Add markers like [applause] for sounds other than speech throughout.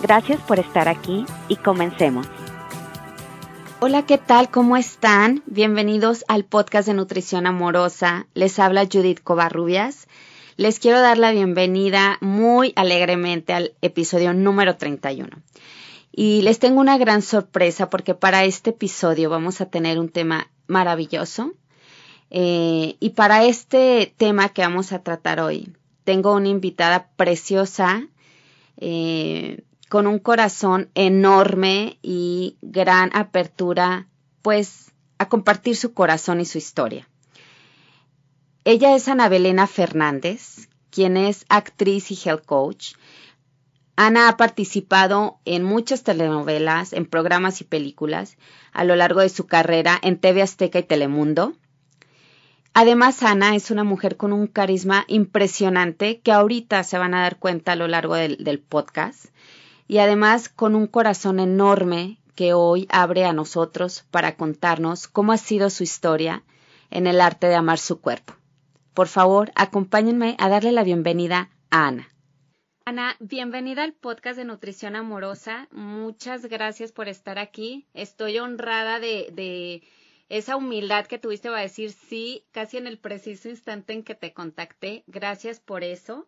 Gracias por estar aquí y comencemos. Hola, ¿qué tal? ¿Cómo están? Bienvenidos al podcast de Nutrición Amorosa. Les habla Judith Covarrubias. Les quiero dar la bienvenida muy alegremente al episodio número 31. Y les tengo una gran sorpresa porque para este episodio vamos a tener un tema maravilloso. Eh, y para este tema que vamos a tratar hoy, tengo una invitada preciosa, eh, con un corazón enorme y gran apertura, pues, a compartir su corazón y su historia. Ella es Ana Belena Fernández, quien es actriz y health coach. Ana ha participado en muchas telenovelas, en programas y películas a lo largo de su carrera en TV Azteca y Telemundo. Además, Ana es una mujer con un carisma impresionante que ahorita se van a dar cuenta a lo largo del, podcast y además con un corazón enorme que hoy abre a nosotros para contarnos cómo ha sido su historia en el arte de amar su cuerpo. Por favor, acompáñenme a darle la bienvenida a Ana. Ana, bienvenida al podcast de Nutrición Amorosa. Muchas gracias por estar aquí. Estoy honrada de, de esa humildad que tuviste va a decir sí, casi en el preciso instante en que te contacté. Gracias por eso.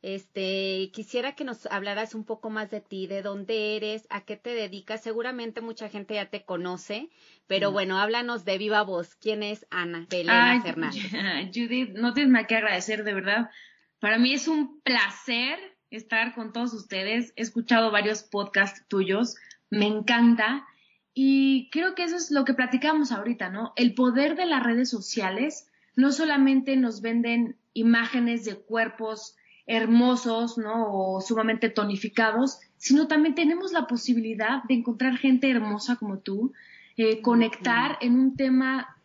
Este, quisiera que nos hablaras un poco más de ti, de dónde eres, a qué te dedicas. Seguramente mucha gente ya te conoce, pero mm. bueno, háblanos de viva voz. ¿Quién es Ana Belén Fernández? [laughs] Judith, no tienes nada que agradecer, de verdad. Para mí es un placer estar con todos ustedes. He escuchado varios podcasts tuyos, me encanta. Y creo que eso es lo que platicamos ahorita, ¿no? El poder de las redes sociales no solamente nos venden imágenes de cuerpos hermosos, ¿no? O sumamente tonificados, sino también tenemos la posibilidad de encontrar gente hermosa como tú, eh, conectar en un tema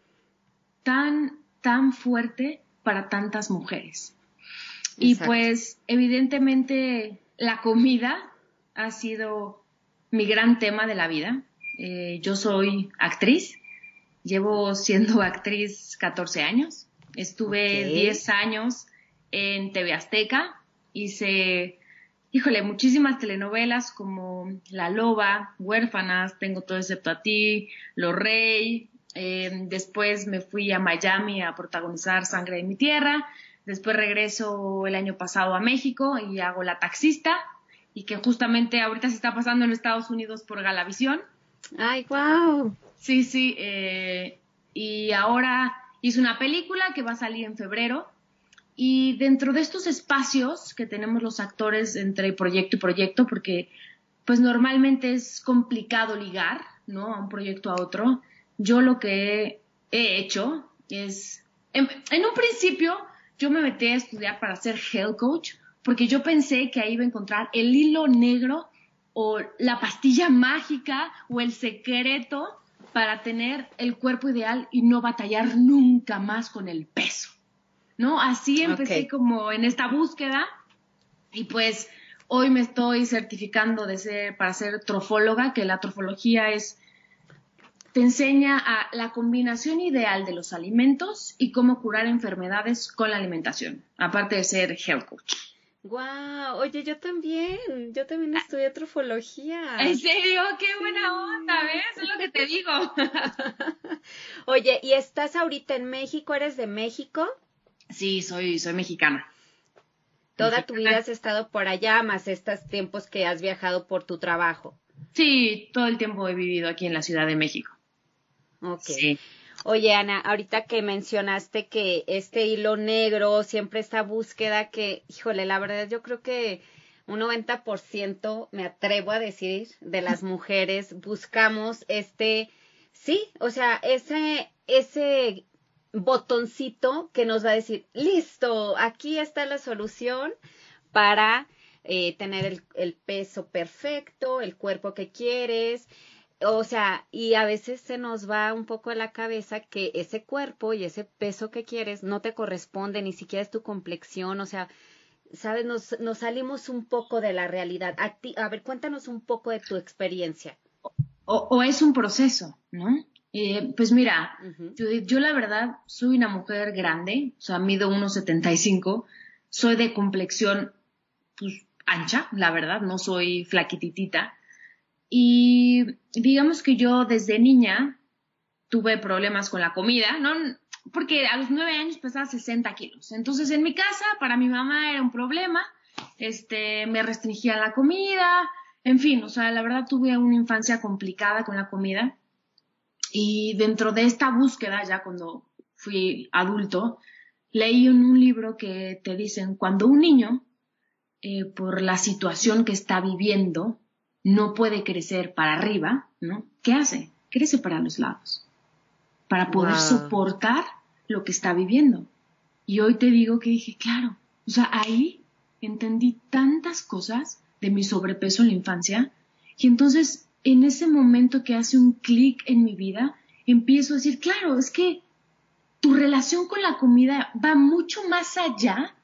tan, tan fuerte para tantas mujeres. Y pues, evidentemente, la comida ha sido mi gran tema de la vida. Eh, yo soy actriz, llevo siendo [laughs] actriz 14 años, estuve 10 años en TV Azteca, hice, híjole, muchísimas telenovelas como La Loba, Huérfanas, Tengo todo excepto a ti, Lo Rey, eh, después me fui a Miami a protagonizar Sangre de mi Tierra, después regreso el año pasado a México y hago La Taxista, y que justamente ahorita se está pasando en Estados Unidos por Galavisión. Ay, wow. Sí, sí. Eh, y ahora hice una película que va a salir en febrero. Y dentro de estos espacios que tenemos los actores entre proyecto y proyecto, porque pues normalmente es complicado ligar, ¿no? A un proyecto a otro. Yo lo que he hecho es, en, en un principio yo me metí a estudiar para ser health coach, porque yo pensé que ahí iba a encontrar el hilo negro o la pastilla mágica o el secreto para tener el cuerpo ideal y no batallar nunca más con el peso. ¿No? Así empecé como en esta búsqueda y pues hoy me estoy certificando de ser, para ser trofóloga, que la trofología es te enseña a la combinación ideal de los alimentos y cómo curar enfermedades con la alimentación, aparte de ser health coach. Wow, oye, yo también, yo también ah. estudié trofología. ¿En serio? ¡Qué buena onda! ¿Ves? Es lo que te digo. [laughs] oye, ¿y estás ahorita en México? ¿Eres de México? Sí, soy, soy mexicana. Toda tu vida has estado por allá, más estos tiempos que has viajado por tu trabajo. Sí, todo el tiempo he vivido aquí en la Ciudad de México. Ok. Sí. Oye, Ana, ahorita que mencionaste que este hilo negro, siempre esta búsqueda que, híjole, la verdad yo creo que un 90% me atrevo a decir de las [laughs] mujeres buscamos este, sí, o sea, ese, ese botoncito que nos va a decir, listo, aquí está la solución para eh, tener el, peso perfecto, el cuerpo que quieres, o sea, y a veces se nos va un poco a la cabeza que ese cuerpo y ese peso que quieres no te corresponde, ni siquiera es tu complexión, o sea, sabes, nos, nos salimos un poco de la realidad. A, ti, a ver, cuéntanos un poco de tu experiencia. O, es un proceso, ¿no? Eh, pues mira, yo, la verdad soy una mujer grande, o sea, mido 1,75, soy de complexión pues, ancha, la verdad, no soy flaquititita. Y digamos que yo desde niña tuve problemas con la comida, ¿no? Porque a los nueve años pesaba 60 kilos. Entonces en mi casa para mi mamá era un problema, este, me restringía la comida, en fin, o sea, la verdad tuve una infancia complicada con la comida. Y dentro de esta búsqueda, ya cuando fui adulto, leí en un libro que te dicen, cuando un niño, eh, por la situación que está viviendo, no puede crecer para arriba, ¿no? ¿Qué hace? Crece para los lados, para poder soportar lo que está viviendo. Y hoy te digo que dije, claro, o sea, ahí entendí tantas cosas de mi sobrepeso en la infancia, y entonces en ese momento que hace un clic en mi vida, empiezo a decir, claro, es que tu relación con la comida va mucho más allá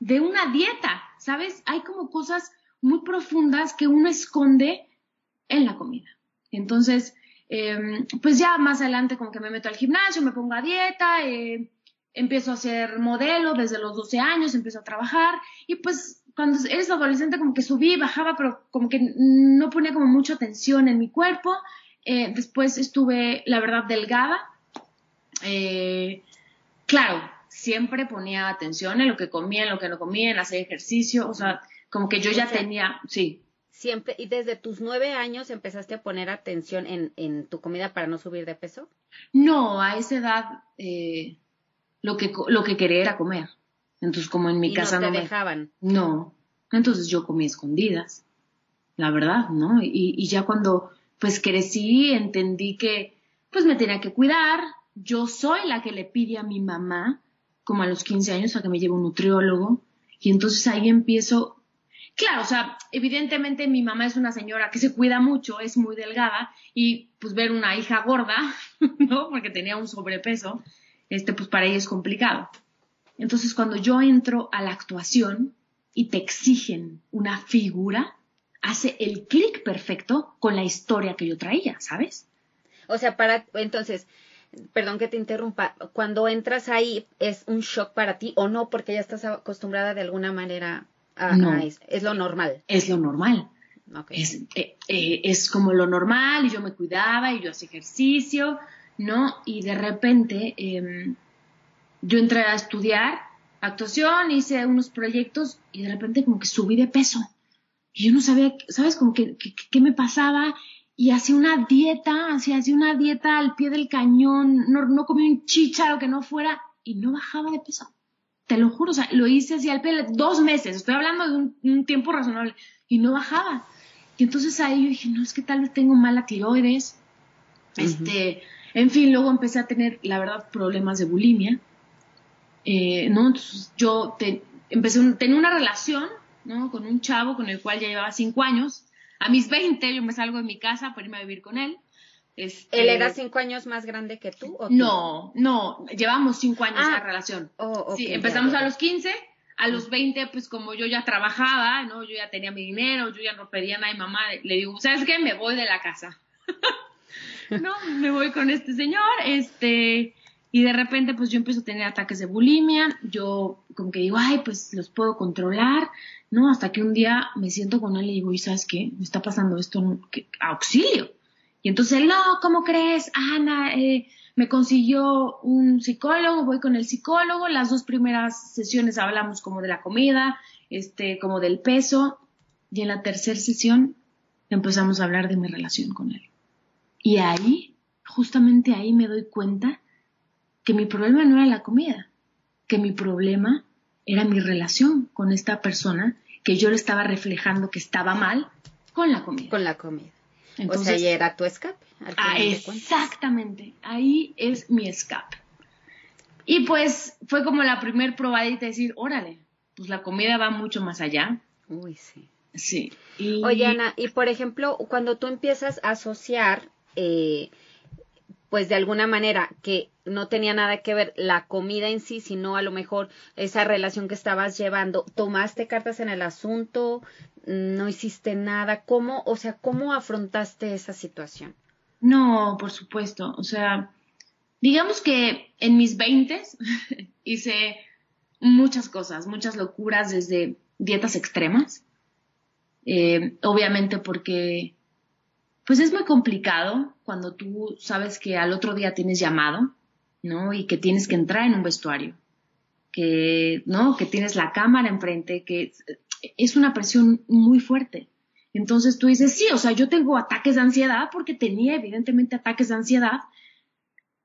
de una dieta, ¿sabes? Hay como cosas muy profundas que uno esconde en la comida. Entonces, em, pues ya más adelante como que me meto al gimnasio, me pongo a dieta, eh, empiezo a ser modelo desde los 12 años, empiezo a trabajar y pues cuando eres adolescente como que subí, bajaba, pero como que no ponía como mucha atención en mi cuerpo. Eh, después estuve, la verdad, delgada. Eh, claro, siempre ponía atención en lo que comía, en lo que no comía, en hacer ejercicio, o sea, como que yo ya tenía, sí. Siempre, y desde tus nueve años empezaste a poner atención en, en tu comida para no subir de peso? No, a esa edad eh, lo, que, lo que quería era comer. Entonces, como en mi casa no te me dejaban. No. Entonces yo comí escondidas, la verdad, ¿no? Y, y ya cuando pues crecí, entendí que pues me tenía que cuidar. Yo soy la que le pide a mi mamá, como a los 15 años, a que me lleve un nutriólogo. Y entonces ahí empiezo Claro, o sea, evidentemente mi mamá es una señora que se cuida mucho, es muy delgada y pues ver una hija gorda, [laughs] ¿no? Porque tenía un sobrepeso, este pues para ella es complicado. Entonces cuando yo entro a la actuación y te exigen una figura, hace el clic perfecto con la historia que yo traía, ¿sabes? O sea, para entonces, perdón que te interrumpa, cuando entras ahí es un shock para ti o no porque ya estás acostumbrada de alguna manera no. es, lo normal. Es lo normal. Es, eh, eh, es, como lo normal y yo me cuidaba y yo hacía ejercicio, ¿no? Y de repente em, yo entré a estudiar actuación, hice unos proyectos y de repente como que subí de peso. Y yo no sabía, ¿sabes? Como que, qué me pasaba y hacía una dieta, hacía, hacía una dieta al pie del cañón, no, no comía un chicharo que no fuera y no bajaba de peso. Te lo juro, o sea, lo hice así al pelo dos meses, estoy hablando de un, tiempo razonable, y no bajaba. Y entonces ahí yo dije, no, es que tal vez tengo mala tiroides. Este, en fin, luego empecé a tener, la verdad, problemas de bulimia. Eh, ¿no? Entonces yo te, empecé, a tener una relación, ¿no? Con un chavo con el cual ya llevaba cinco años. A mis 20 yo me salgo de mi casa para irme a vivir con él. Este, ¿Él era cinco años más grande que tú? No, no, llevamos cinco años de ah, relación. Oh, sí, empezamos a los 15, a los 20, pues como yo ya trabajaba, ¿no? Yo ya tenía mi dinero, yo ya no pedía nada mi mamá, le digo, ¿sabes qué? Me voy de la casa. [laughs] no, me voy con este señor, este, y de repente pues yo empiezo a tener ataques de bulimia, yo como que digo, ay, pues los puedo controlar, ¿no? Hasta que un día me siento con él y digo, ¿y sabes qué? Me está pasando esto, auxilio. Y entonces no, ¿cómo crees? Ana, eh, me consiguió un psicólogo, voy con el psicólogo, las dos primeras sesiones hablamos como de la comida, este, como del peso, y en la tercera sesión empezamos a hablar de mi relación con él. Y ahí, justamente ahí me doy cuenta que mi problema no era la comida, que mi problema era mi relación con esta persona que yo le estaba reflejando que estaba mal con la comida. Con la comida. Entonces, o sea, era tu escape. Ah, exactamente, ahí es mi escape. Y pues fue como la primer probadita de decir, órale, pues la comida va mucho más allá. Uy, sí. Sí. Oye, Ana, y por ejemplo, cuando tú empiezas a asociar, eh, pues de alguna manera que no tenía nada que ver la comida en sí, sino a lo mejor esa relación que estabas llevando, ¿tomaste cartas en el asunto? ¿No hiciste nada? ¿Cómo, o sea, cómo afrontaste esa situación? No, por supuesto. O sea, digamos que en mis veintes [laughs] hice muchas cosas, muchas locuras desde dietas extremas. Eh, obviamente porque pues es muy complicado cuando tú sabes que al otro día tienes llamado, ¿no? Y que tienes que entrar en un vestuario, que, ¿no? Que tienes la cámara enfrente, que es una presión muy fuerte. Entonces tú dices, sí, o sea, yo tengo ataques de ansiedad porque tenía evidentemente ataques de ansiedad,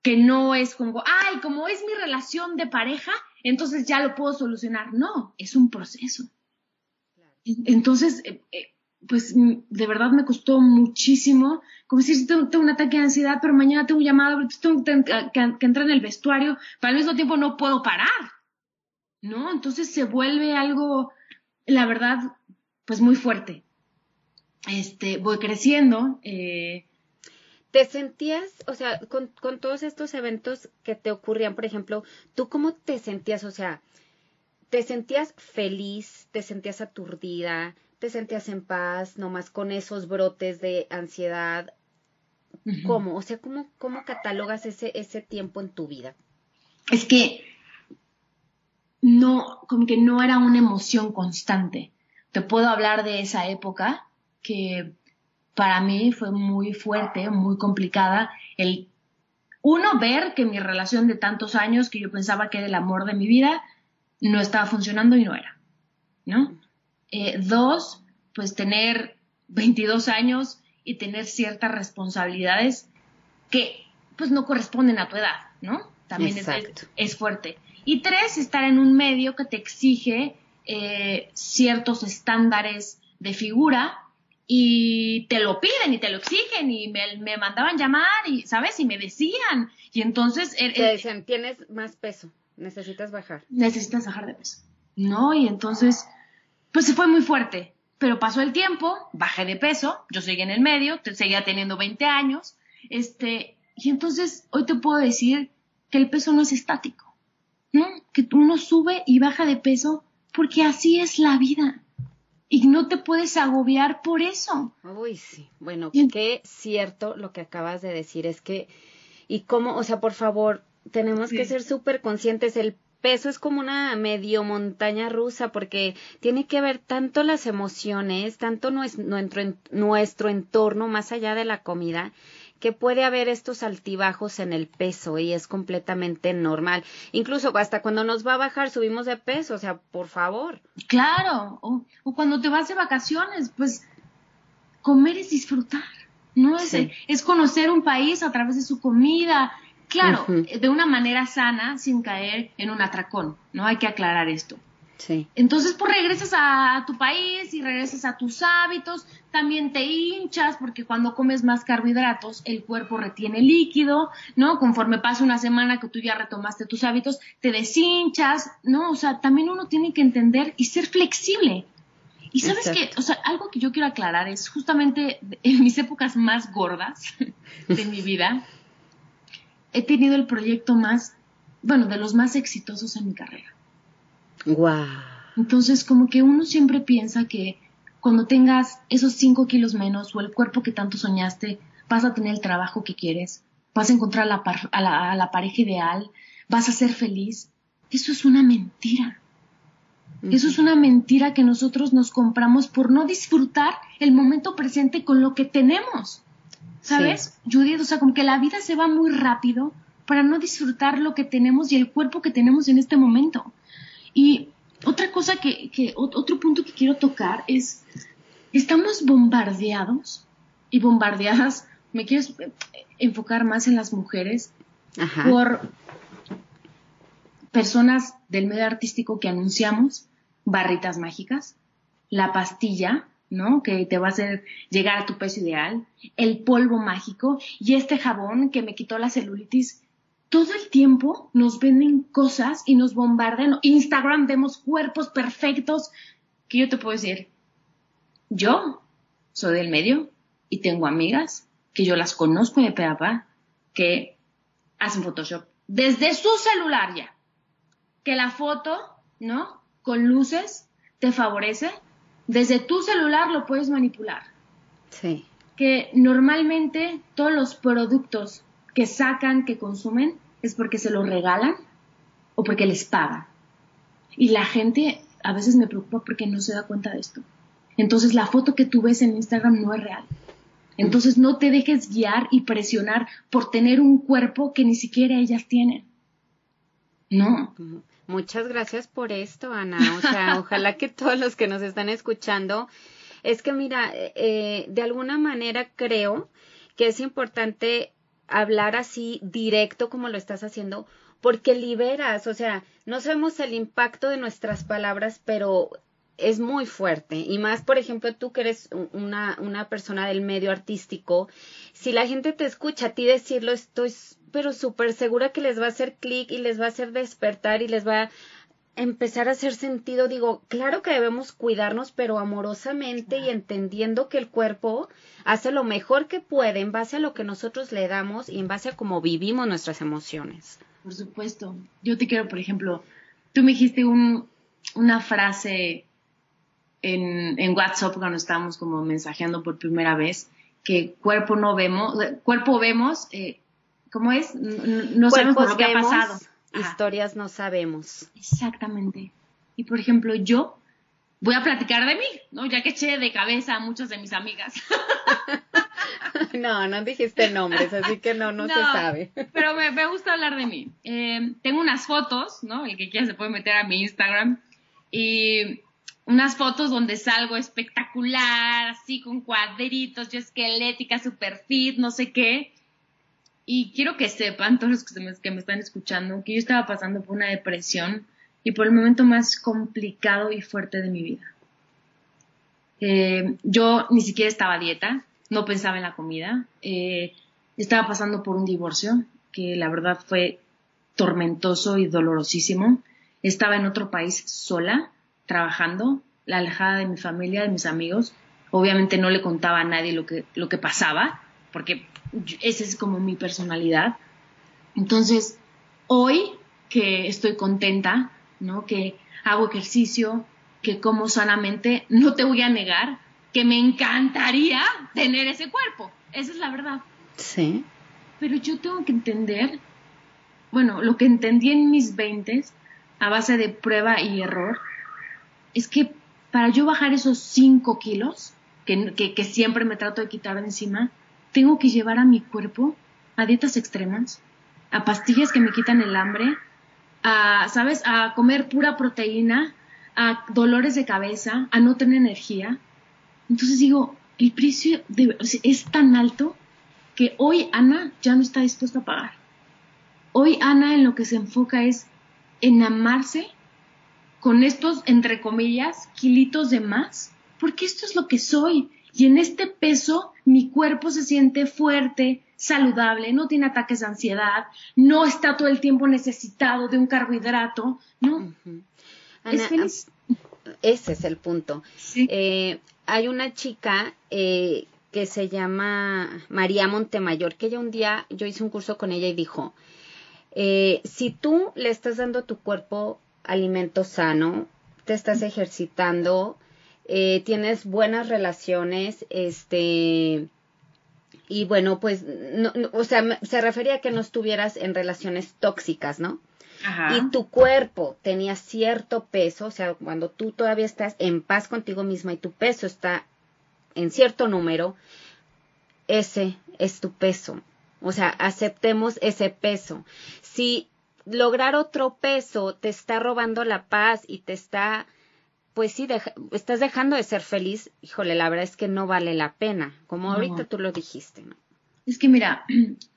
que no es como, ay, como es mi relación de pareja, entonces ya lo puedo solucionar. No, es un proceso. Entonces, eh, eh, pues de verdad me costó muchísimo, como decir, tengo, tengo, un ataque de ansiedad, pero mañana tengo un llamado, tengo que, que, entrar en el vestuario, pero al mismo tiempo no puedo parar, ¿no? Entonces se vuelve algo, la verdad, pues muy fuerte. Este, voy creciendo. Eh, ¿Te sentías, o sea, con, con todos estos eventos que te ocurrían, por ejemplo, tú cómo te sentías, o sea, ¿te sentías feliz, te sentías aturdida, te sentías en paz, nomás con esos brotes de ansiedad? ¿Cómo? O sea, ¿cómo, cómo catalogas ese, ese tiempo en tu vida? Es que no, como que no era una emoción constante. Te puedo hablar de esa época que para mí fue muy fuerte, muy complicada. El uno, ver que mi relación de tantos años, que yo pensaba que era el amor de mi vida, no estaba funcionando y no era, ¿no? Eh, dos, pues tener 22 años y tener ciertas responsabilidades que pues no corresponden a tu edad, ¿no? También es, fuerte. Y tres, estar en un medio que te exige eh, ciertos estándares de figura y te lo piden y te lo exigen y me, me mandaban llamar y, ¿sabes? Y me decían. Y entonces... te decían, tienes más peso, necesitas bajar. Necesitas bajar de peso. ¿No? Y entonces pues se fue muy fuerte. Pero pasó el tiempo, bajé de peso, yo seguí en el medio, seguía teniendo 20 años, este, y entonces hoy te puedo decir que el peso no es estático, ¿no? Que uno sube y baja de peso porque así es la vida. Y no te puedes agobiar por eso. Uy, sí. Bueno, qué cierto lo que acabas de decir. Es que, y cómo, o sea, por favor, tenemos que ser súper conscientes. El peso es como una medio montaña rusa porque tiene que ver tanto las emociones, tanto nuestro, nuestro entorno más allá de la comida, que puede haber estos altibajos en el peso y es completamente normal. Incluso hasta cuando nos va a bajar subimos de peso, o sea, por favor. Claro, o, cuando te vas de vacaciones, pues comer es disfrutar, ¿no? Es, es conocer un país a través de su comida, Claro, de una manera sana, sin caer en un atracón, ¿no? Hay que aclarar esto. Sí. Entonces, pues regresas a tu país y regresas a tus hábitos, también te hinchas porque cuando comes más carbohidratos el cuerpo retiene líquido, ¿no? Conforme pasa una semana que tú ya retomaste tus hábitos, te deshinchas, ¿no? O sea, también uno tiene que entender y ser flexible. Y sabes que, o sea, algo que yo quiero aclarar es justamente en mis épocas más gordas [laughs] de mi vida, he tenido el proyecto más, bueno, de los más exitosos en mi carrera. Wow. Entonces, como que uno siempre piensa que cuando tengas esos cinco kilos menos o el cuerpo que tanto soñaste, vas a tener el trabajo que quieres, vas a encontrar a la, pareja ideal, vas a ser feliz. Eso es una mentira. Eso es una mentira que nosotros nos compramos por no disfrutar el momento presente con lo que tenemos. ¿Sabes? Judith, o sea, como que la vida se va muy rápido para no disfrutar lo que tenemos y el cuerpo que tenemos en este momento. Y otra cosa que, que otro punto que quiero tocar es, estamos bombardeados y bombardeadas, me quiero enfocar más en las mujeres, por personas del medio artístico que anunciamos barritas mágicas, la pastilla, ¿no? Que te va a hacer llegar a tu peso ideal, el polvo mágico y este jabón que me quitó la celulitis. Todo el tiempo nos venden cosas y nos bombardean. Instagram vemos cuerpos perfectos que yo te puedo decir, yo soy del medio y tengo amigas que yo las conozco de peapa que hacen Photoshop desde su celular ya. Que la foto, ¿no? Con luces te favorece. Desde tu celular lo puedes manipular. Sí. Que normalmente todos los productos que sacan, que consumen, es porque se los regalan o porque les pagan. Y la gente a veces me preocupa porque no se da cuenta de esto. Entonces la foto que tú ves en Instagram no es real. Entonces no te dejes guiar y presionar por tener un cuerpo que ni siquiera ellas tienen. No. Muchas gracias por esto, Ana. O sea, [laughs] ojalá que todos los que nos están escuchando, es que mira, eh, de alguna manera creo que es importante hablar así directo como lo estás haciendo, porque liberas, o sea, no sabemos el impacto de nuestras palabras, pero es muy fuerte. Y más, por ejemplo, tú que eres una, una persona del medio artístico, si la gente te escucha a ti decirlo, estoy pero súper segura que les va a hacer clic y les va a hacer despertar y les va a empezar a hacer sentido. Digo, claro que debemos cuidarnos, pero amorosamente y entendiendo que el cuerpo hace lo mejor que puede en base a lo que nosotros le damos y en base a cómo vivimos nuestras emociones. Por supuesto. Yo te quiero, por ejemplo, tú me dijiste un, una frase en, en WhatsApp cuando estábamos como mensajeando por primera vez, que cuerpo no vemos, cuerpo vemos, eh, ¿cómo es? No sabemos lo que ha pasado. Historias no sabemos. Exactamente. Y por ejemplo, yo voy a platicar de mí, ¿no? Ya que eché de cabeza a muchas de mis amigas. [laughs] no, no dijiste nombres, así que no, no, se sabe. pero me, me, gusta hablar de mí. Eh, tengo unas fotos, ¿no? El que quiera se puede meter a mi Instagram. Y unas fotos donde salgo espectacular, así con cuadritos, yo esquelética, super fit, no sé qué. Y quiero que sepan, todos los que me, están escuchando, que yo estaba pasando por una depresión y por el momento más complicado y fuerte de mi vida. Eh, yo ni siquiera estaba dieta, no pensaba en la comida, eh, estaba pasando por un divorcio que la verdad fue tormentoso y dolorosísimo. Estaba en otro país sola, trabajando, la alejada de mi familia, de mis amigos. Obviamente no le contaba a nadie lo que, lo que pasaba, porque esa es como mi personalidad. Entonces, hoy que estoy contenta, ¿no? Que hago ejercicio, que como sanamente, no te voy a negar que me encantaría tener ese cuerpo. Esa es la verdad. Sí. Pero yo tengo que entender, bueno, lo que entendí en mis veintes, a base de prueba y error, es que para yo bajar esos 5 kilos, que, siempre me trato de quitar de encima, tengo que llevar a mi cuerpo a dietas extremas, a pastillas que me quitan el hambre, a, ¿sabes?, a comer pura proteína, a dolores de cabeza, a no tener energía. Entonces digo, el precio es tan alto que hoy Ana ya no está dispuesta a pagar. Hoy Ana en lo que se enfoca es en amarse con estos, entre comillas, kilitos de más, porque esto es lo que soy. Y en este peso mi cuerpo se siente fuerte, saludable, no tiene ataques de ansiedad, no está todo el tiempo necesitado de un carbohidrato, ¿no? es feliz. Ese es el punto. Eh, hay una chica eh, que se llama María Montemayor, que ella un día, yo hice un curso con ella y dijo, eh, si tú le estás dando a tu cuerpo alimento sano, te estás ejercitando, eh, tienes buenas relaciones, este, y bueno, pues, no, o sea, se refería a que no estuvieras en relaciones tóxicas, ¿no? Ajá. Y tu cuerpo tenía cierto peso, o sea, cuando tú todavía estás en paz contigo misma y tu peso está en cierto número, ese es tu peso. O sea, aceptemos ese peso. Si lograr otro peso te está robando la paz y te está, pues sí, estás dejando de ser feliz, híjole, la verdad es que no vale la pena, como ahorita tú lo dijiste, ¿no? Es que mira,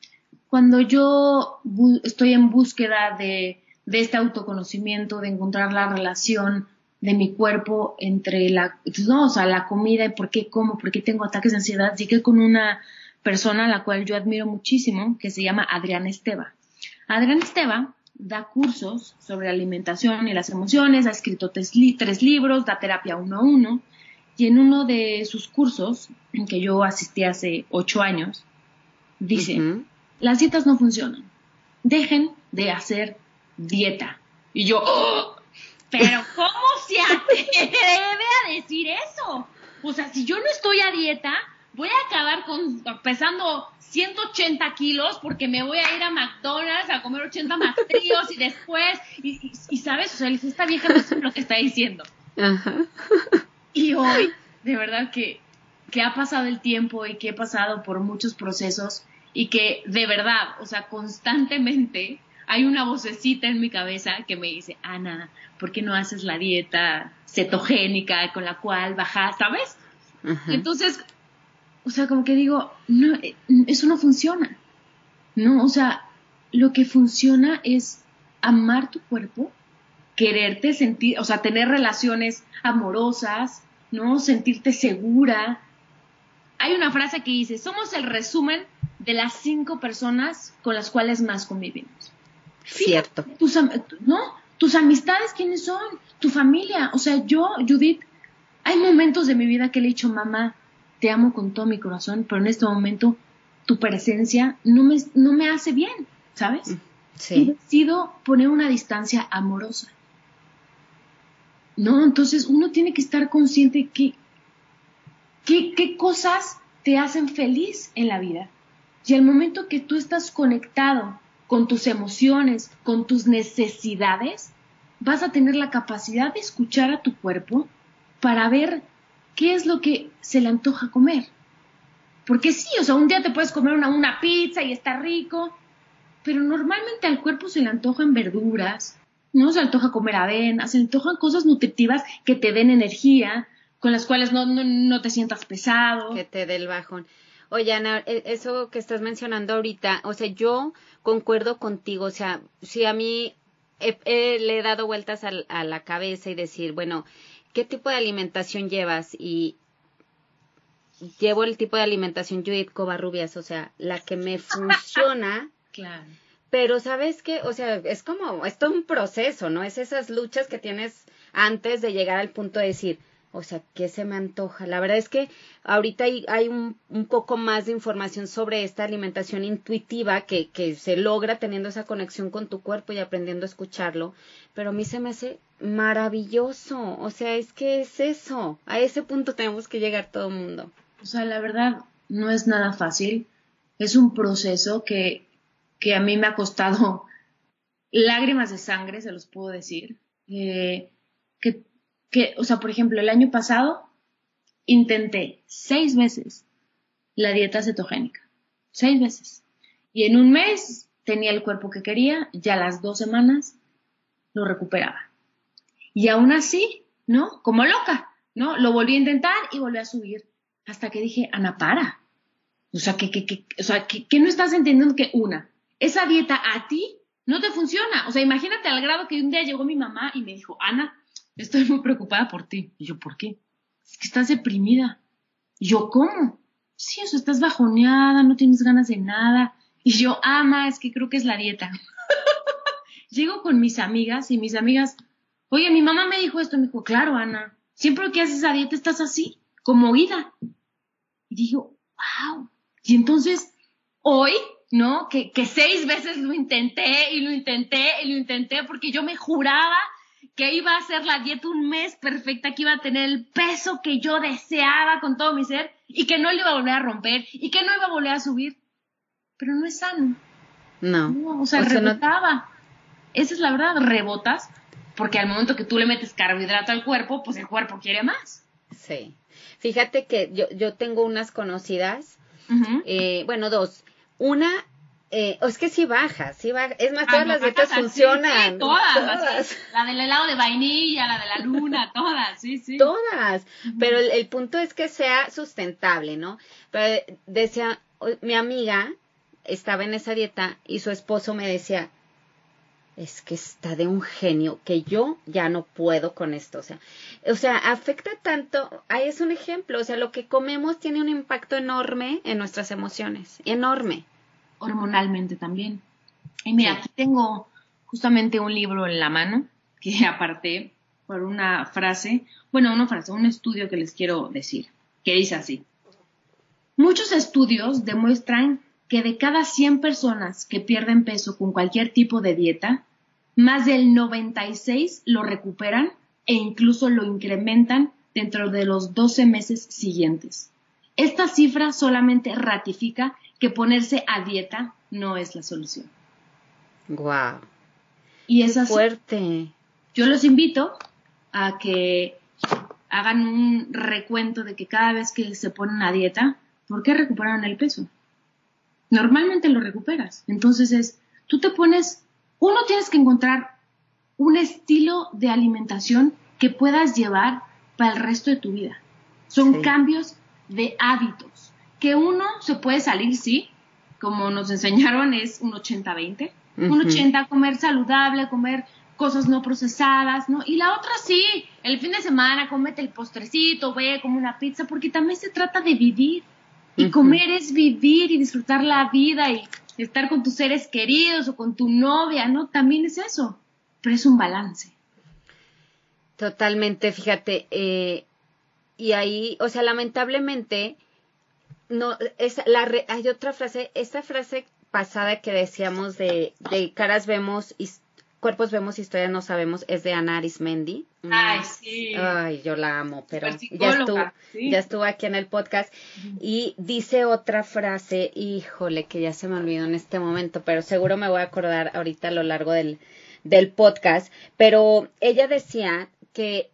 [clears throat] cuando yo estoy en búsqueda de, de este autoconocimiento, de encontrar la relación de mi cuerpo entre la, no, o sea, la comida y por qué como, por qué tengo ataques de ansiedad, llegué con una persona a la cual yo admiro muchísimo, que se llama Adriana Esteba. Adrián Esteba da cursos sobre alimentación y las emociones, ha escrito tres, libros, da terapia uno a uno Y en uno de sus cursos, en que yo asistí hace ocho años, dice, las dietas no funcionan. Dejen de hacer dieta. Y yo, ¡Oh! pero ¿cómo se atreve a decir eso? O sea, si yo no estoy a dieta, voy a acabar con, pesando 180 kilos porque me voy a ir a McDonald's a comer 80 más y después, y, sabes, o sea, esta vieja no sabe lo que está diciendo. Y hoy, de verdad que, que ha pasado el tiempo y que he pasado por muchos procesos y que de verdad, o sea, constantemente hay una vocecita en mi cabeza que me dice, Ana, ¿por qué no haces la dieta cetogénica con la cual bajas, sabes? Entonces, o sea, como que digo, no, eh, eso no funciona. No, o sea, lo que funciona es amar tu cuerpo, quererte sentir, o sea, tener relaciones amorosas, ¿no? Sentirte segura. Hay una frase que dice, somos el resumen de las cinco personas con las cuales más convivimos. Cierto. tus, ¿No? Tus amistades, ¿quiénes son? Tu familia. O sea, yo, Judith, hay momentos de mi vida que le he dicho, mamá, te amo con todo mi corazón, pero en este momento tu presencia no me, no me hace bien, ¿sabes? Mm, sí. Y decido poner una distancia amorosa. ¿No? Entonces uno tiene que estar consciente que qué, qué cosas te hacen feliz en la vida. Y al momento que tú estás conectado con tus emociones, con tus necesidades, vas a tener la capacidad de escuchar a tu cuerpo para ver qué es lo que se le antoja comer. Porque sí, o sea, un día te puedes comer una, una pizza y está rico, pero normalmente al cuerpo se le antojan verduras, no se le antoja comer avena, se le antojan cosas nutritivas que te den energía, con las cuales no, no, te sientas pesado. Que te dé el bajón. Oye, Ana, e, eso que estás mencionando ahorita, o sea, yo concuerdo contigo, o sea, si a mí le he dado vueltas a la cabeza y decir, bueno, ¿qué tipo de alimentación llevas? Y llevo el tipo de alimentación Judith Covarrubias, o sea, la que me funciona. [laughs] claro. Pero sabes qué, o sea, es como, es todo un proceso, ¿no? Es esas luchas que tienes antes de llegar al punto de decir, o sea, ¿qué se me antoja? La verdad es que ahorita hay, hay un, poco más de información sobre esta alimentación intuitiva que, se logra teniendo esa conexión con tu cuerpo y aprendiendo a escucharlo, pero a mí se me hace maravilloso. O sea, es que es eso. A ese punto tenemos que llegar todo el mundo. O sea, la verdad no es nada fácil. Es un proceso que, que a mí me ha costado [laughs] lágrimas de sangre, se los puedo decir. Eh, que, que, o sea, por ejemplo, el año pasado intenté seis veces la dieta cetogénica. Seis veces. Y en un mes tenía el cuerpo que quería, ya las dos semanas lo recuperaba. Y aún así, ¿no? Como loca, ¿no? Lo volví a intentar y volví a subir. Hasta que dije, Ana, para. O sea, que, que, que, o sea, que, no estás entendiendo que una, esa dieta a ti no te funciona. O sea, imagínate al grado que un día llegó mi mamá y me dijo, Ana, estoy muy preocupada por ti. Y yo, ¿por qué? Es que estás deprimida. Y yo, ¿cómo? Sí, o sea, estás bajoneada, no tienes ganas de nada. Y yo, ama, es que creo que es la dieta. [laughs] Llego con mis amigas y mis amigas, Oye, mi mamá me dijo esto, me dijo, claro, Ana, siempre que haces esa dieta estás así, como oída. Y digo, wow. Y entonces, hoy, ¿no? Que, que seis veces lo intenté y lo intenté y lo intenté porque yo me juraba que iba a hacer la dieta un mes perfecta, que iba a tener el peso que yo deseaba con todo mi ser y que no le iba a volver a romper y que no iba a volver a subir. Pero no es sano. No. o sea, rebotaba. Esa es la verdad, rebotas porque al momento que tú le metes carbohidrato al cuerpo, pues el cuerpo quiere más. Sí. Fíjate que yo, yo tengo unas conocidas, eh, bueno, dos. Una, eh, es que sí baja, sí baja. Es más, ah, todas las dietas funcionan. todas. La del helado de vainilla, la de la luna, [laughs] todas, sí, sí. Todas. Pero el, el, punto es que sea sustentable, ¿no? Pero decía, mi amiga estaba en esa dieta y su esposo me decía, es que está de un genio que yo ya no puedo con esto, o sea, o sea, afecta tanto, ahí es un ejemplo, o sea, lo que comemos tiene un impacto enorme en nuestras emociones, enorme. Hormonalmente también. Y mira, aquí tengo justamente un libro en la mano que [laughs] aparte por una frase, bueno, una frase, un estudio que les quiero decir, que dice así. Muchos estudios demuestran que de cada 100 personas que pierden peso con cualquier tipo de dieta, más del 96 lo recuperan e incluso lo incrementan dentro de los 12 meses siguientes. Esta cifra solamente ratifica que ponerse a dieta no es la solución. Wow. Y es fuerte. Yo los invito a que hagan un recuento de que cada vez que se ponen a dieta, ¿por qué recuperan el peso? Normalmente lo recuperas. Entonces es, tú te pones, uno tienes que encontrar un estilo de alimentación que puedas llevar para el resto de tu vida. Son cambios de hábitos. Que uno se puede salir, sí, como nos enseñaron, es un 80-20. Un 80 comer saludable, comer cosas no procesadas, ¿no? Y la otra sí, el fin de semana comete el postrecito, ve como una pizza, porque también se trata de vivir. Y comer es vivir y disfrutar la vida y estar con tus seres queridos o con tu novia, ¿no? También es eso, pero es un balance. Totalmente, fíjate, eh, y ahí, o sea, lamentablemente, no, es la hay otra frase, esta frase pasada que decíamos de, de caras vemos y cuerpos vemos, historias no sabemos, es de Ana Arismendi. Ay, sí. Ay, yo la amo, pero ya estuvo, ya estuvo aquí en el podcast y dice otra frase, híjole, que ya se me olvidó en este momento, pero seguro me voy a acordar ahorita a lo largo del, del podcast, pero ella decía que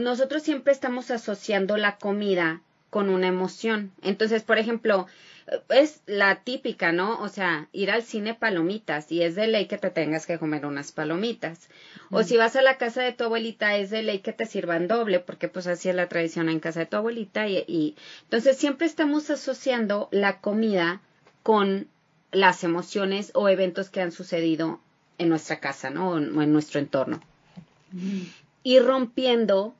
nosotros siempre estamos asociando la comida con una emoción. Entonces, por ejemplo, es la típica, ¿no? O sea, ir al cine palomitas y es de ley que te tengas que comer unas palomitas. O si vas a la casa de tu abuelita es de ley que te sirvan doble porque pues así es la tradición en casa de tu abuelita y, y... entonces siempre estamos asociando la comida con las emociones o eventos que han sucedido en nuestra casa, ¿no? O en nuestro entorno. Y rompiendo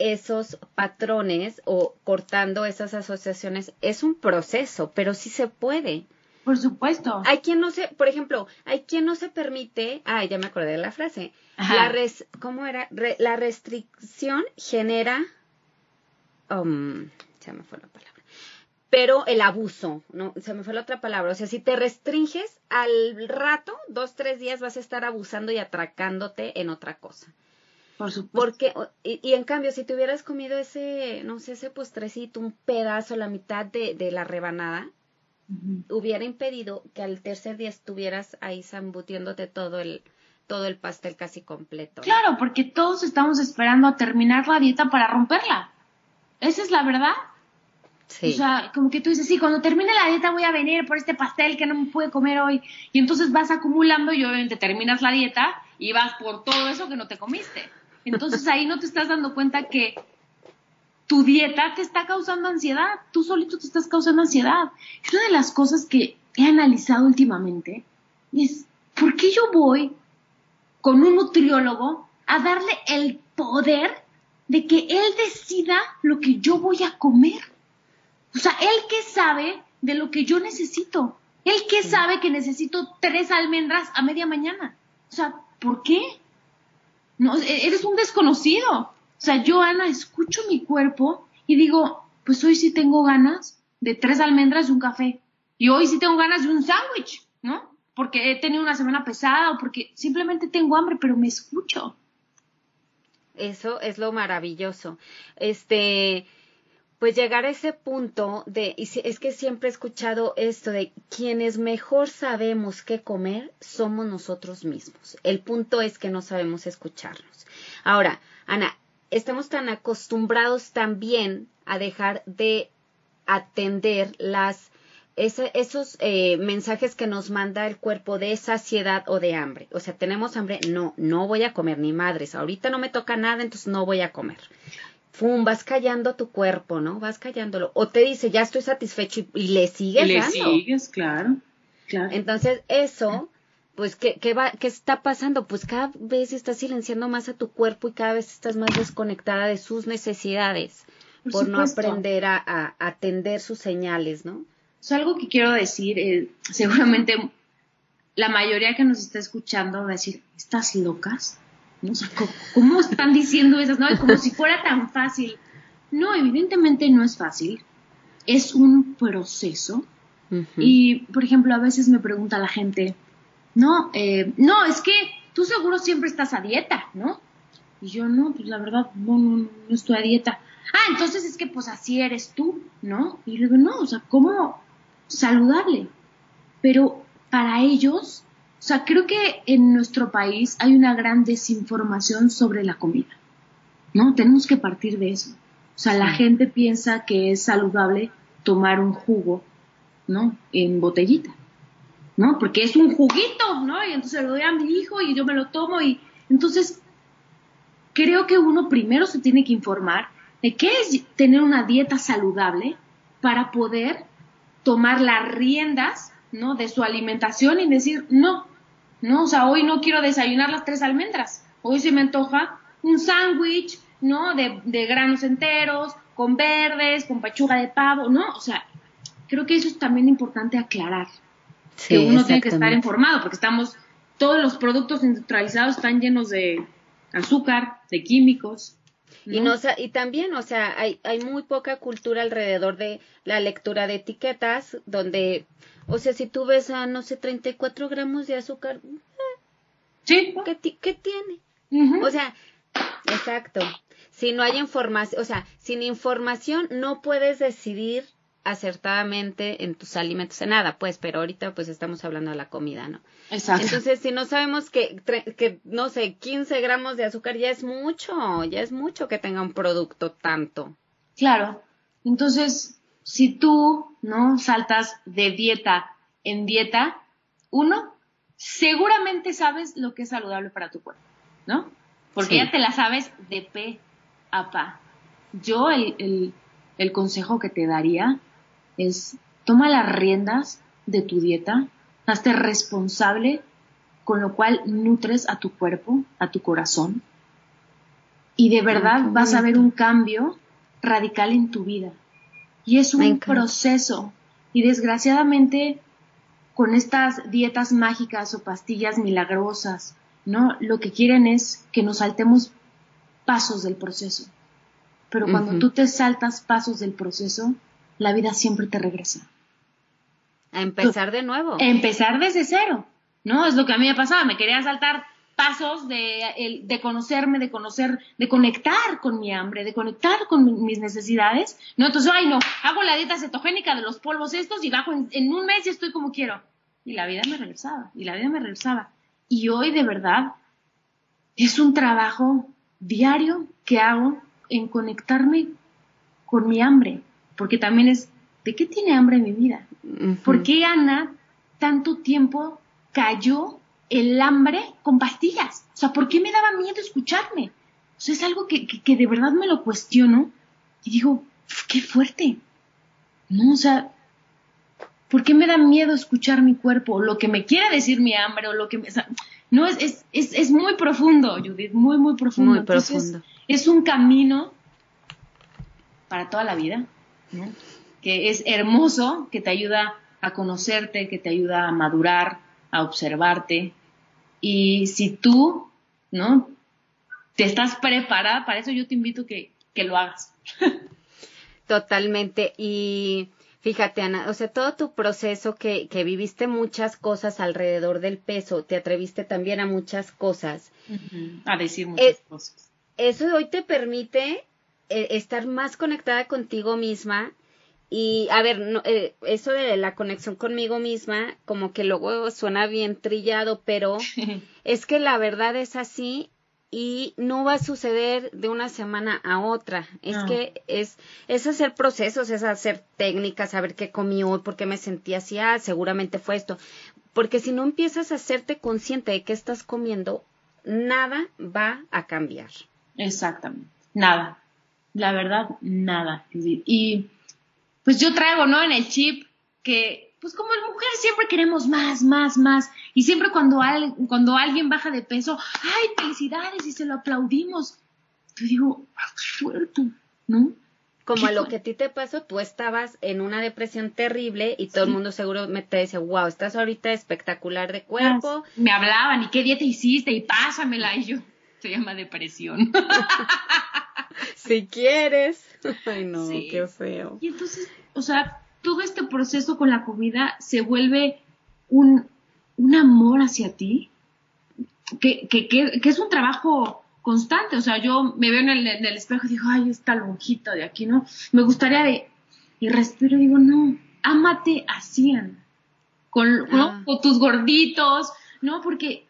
esos patrones o cortando esas asociaciones es un proceso, pero sí se puede. Por supuesto. Hay quien no se, por ejemplo, hay quien no se permite, ah, ya me acordé de la frase. La res, ¿cómo era? la restricción genera, um, se me fue la palabra. Pero el abuso, no, se me fue la otra palabra. O sea, si te restringes al rato, dos, tres días vas a estar abusando y atracándote en otra cosa. Por supuesto. Porque, y, en cambio, si te hubieras comido ese, no sé, ese postrecito, un pedazo, la mitad de, de la rebanada, hubiera impedido que al tercer día estuvieras ahí zambutiéndote todo el, todo el pastel casi completo. Claro, porque todos estamos esperando a terminar la dieta para romperla. Esa es la verdad. Sí. O sea, como que tú dices, sí, cuando termine la dieta voy a venir por este pastel que no me pude comer hoy. Y entonces vas acumulando y obviamente terminas la dieta y vas por todo eso que no te comiste. Entonces ahí no te estás dando cuenta que tu dieta te está causando ansiedad, tú solito te estás causando ansiedad. una de las cosas que he analizado últimamente es, ¿por qué yo voy con un nutriólogo a darle el poder de que él decida lo que yo voy a comer? O sea, él que sabe de lo que yo necesito, él que sabe que necesito tres almendras a media mañana. O sea, ¿por qué? No, e-, eres un desconocido. O sea, yo, Ana, escucho mi cuerpo y digo, pues hoy sí tengo ganas de tres almendras y un café. Y hoy sí tengo ganas de un sándwich, ¿no? Porque he tenido una semana pesada o porque simplemente tengo hambre, pero me escucho. Eso es lo maravilloso. Este, pues llegar a ese punto de, y es que siempre he escuchado esto de quienes mejor sabemos qué comer somos nosotros mismos. El punto es que no sabemos escucharnos. Ahora, Ana, estamos tan acostumbrados también a dejar de atender las esos eh, mensajes que nos manda el cuerpo de saciedad o de hambre. O sea, tenemos hambre, no, no voy a comer ni madres. Ahorita no me toca nada, entonces no voy a comer fum, vas callando tu cuerpo, ¿no? Vas callándolo. O te dice, ya estoy satisfecho y, le sigues le sigues, claro, claro. Entonces, eso, pues, ¿qué, qué, va, ¿qué está pasando? Pues cada vez estás silenciando más a tu cuerpo y cada vez estás más desconectada de sus necesidades por, no aprender a, atender sus señales, ¿no? Es algo que quiero decir, eh, seguramente la mayoría que nos está escuchando va a decir, ¿estás locas? ¿No? [laughs] O sea, ¿cómo, están diciendo esas? ¿no? Como si fuera tan fácil. No, evidentemente no es fácil. Es un proceso. Y, por ejemplo, a veces me pregunta la gente, no, eh, no, es que tú seguro siempre estás a dieta, ¿no? Y yo, no, pues la verdad, no, no, no estoy a dieta. Ah, entonces es que pues así eres tú, ¿no? Y le digo, no, o sea, ¿cómo saludable? Pero para ellos, o sea, creo que en nuestro país hay una gran desinformación sobre la comida, ¿no? Tenemos que partir de eso. O sea, la gente piensa que es saludable tomar un jugo, ¿no? En botellita, ¿no? Porque es un juguito, ¿no? Y entonces lo doy a mi hijo y yo me lo tomo y entonces creo que uno primero se tiene que informar de qué es tener una dieta saludable para poder tomar las riendas, ¿no? De su alimentación y decir, no, no, o sea, hoy no quiero desayunar las tres almendras, hoy se me antoja un sándwich, ¿no? De, de granos enteros, con verdes, con pechuga de pavo, ¿no? O sea, creo que eso es también importante aclarar. que uno tiene que estar informado, porque estamos, todos los productos industrializados están llenos de azúcar, de químicos, y, no, y también, o sea, hay, hay muy poca cultura alrededor de la lectura de etiquetas, donde, o sea, si tú ves a, no sé, 34 gramos de azúcar, eh, ¿Sí? ¿qué, qué tiene? O sea, exacto. Si no hay información, o sea, sin información no puedes decidir acertadamente en tus alimentos, en nada, pues, pero ahorita pues estamos hablando de la comida, ¿no? Exacto. Entonces, si no sabemos que, que, no sé, 15 gramos de azúcar ya es mucho, ya es mucho que tenga un producto tanto. Claro. Entonces, si tú, ¿no? Saltas de dieta en dieta, uno, seguramente sabes lo que es saludable para tu cuerpo, ¿no? Porque ya te la sabes de pe a pa. Yo el, el, el consejo que te daría es toma las riendas de tu dieta, hazte responsable, con lo cual nutres a tu cuerpo, a tu corazón, y de verdad vas a ver un cambio radical en tu vida. Y es un proceso. Y desgraciadamente, con estas dietas mágicas o pastillas milagrosas, ¿no? Lo que quieren es que nos saltemos pasos del proceso. Pero cuando tú te saltas pasos del proceso, la vida siempre te regresa. A empezar de nuevo. A empezar desde cero, ¿no? Es lo que a mí me pasaba, me quería saltar pasos de, de conocerme, de conocer, de conectar con mi hambre, de conectar con mis necesidades, ¿no? Entonces, ay, no, hago la dieta cetogénica de los polvos estos y bajo en, un mes y estoy como quiero. Y la vida me regresaba, y la vida me regresaba. Y hoy, de verdad, es un trabajo diario que hago en conectarme con mi hambre, porque también es, ¿de qué tiene hambre mi vida? ¿Por qué Ana tanto tiempo cayó el hambre con pastillas? O sea, ¿por qué me daba miedo escucharme? O sea, es algo que, que, de verdad me lo cuestiono y digo, qué fuerte. No, o sea, ¿por qué me da miedo escuchar mi cuerpo? O lo que me quiere decir mi hambre, o lo que me... no, es, es, es, es, muy profundo, Judith, muy, muy profundo. Muy profundo. Es un camino para toda la vida que es hermoso, que te ayuda a conocerte, que te ayuda a madurar, a observarte. Y si tú, ¿no? Te estás preparada para eso, yo te invito que, que lo hagas. Totalmente. Y fíjate, Ana, o sea, todo tu proceso que, que viviste muchas cosas alrededor del peso, te atreviste también a muchas cosas. A decir muchas cosas. Eso hoy te permite eh, estar más conectada contigo misma y a ver, no, eh, eso de la conexión conmigo misma, como que luego suena bien trillado, pero [laughs] es que la verdad es así y no va a suceder de una semana a otra. Es que es, es hacer procesos, es hacer técnicas, saber qué comí hoy, por qué me sentí así, ah, seguramente fue esto. Porque si no empiezas a hacerte consciente de qué estás comiendo, nada va a cambiar. Exactamente, nada la verdad, nada. Y pues yo traigo, ¿no? En el chip que, pues como mujeres siempre queremos más, más, más. Y siempre cuando, cuando alguien baja de peso, ¡ay, felicidades! Y se lo aplaudimos. Yo digo, ¡qué fuerte! ¿No? Como a lo que a ti te pasó, tú estabas en una depresión terrible y todo el mundo seguro me te dice, wow, estás ahorita espectacular de cuerpo. Me hablaban, ¿y qué dieta hiciste? Y pásamela. Y yo, Se llama depresión. [laughs] [laughs] si quieres. [laughs] Ay, no, qué feo. Y entonces, o sea, todo este proceso con la comida se vuelve un, un amor hacia ti, que, que, que, es un trabajo constante. O sea, yo me veo en el, en el espejo y digo, ay, esta lonjita de aquí, ¿no? Me gustaría de... Y respiro y digo, no, ámate así, Con, ah. con tus gorditos, ¿no? Porque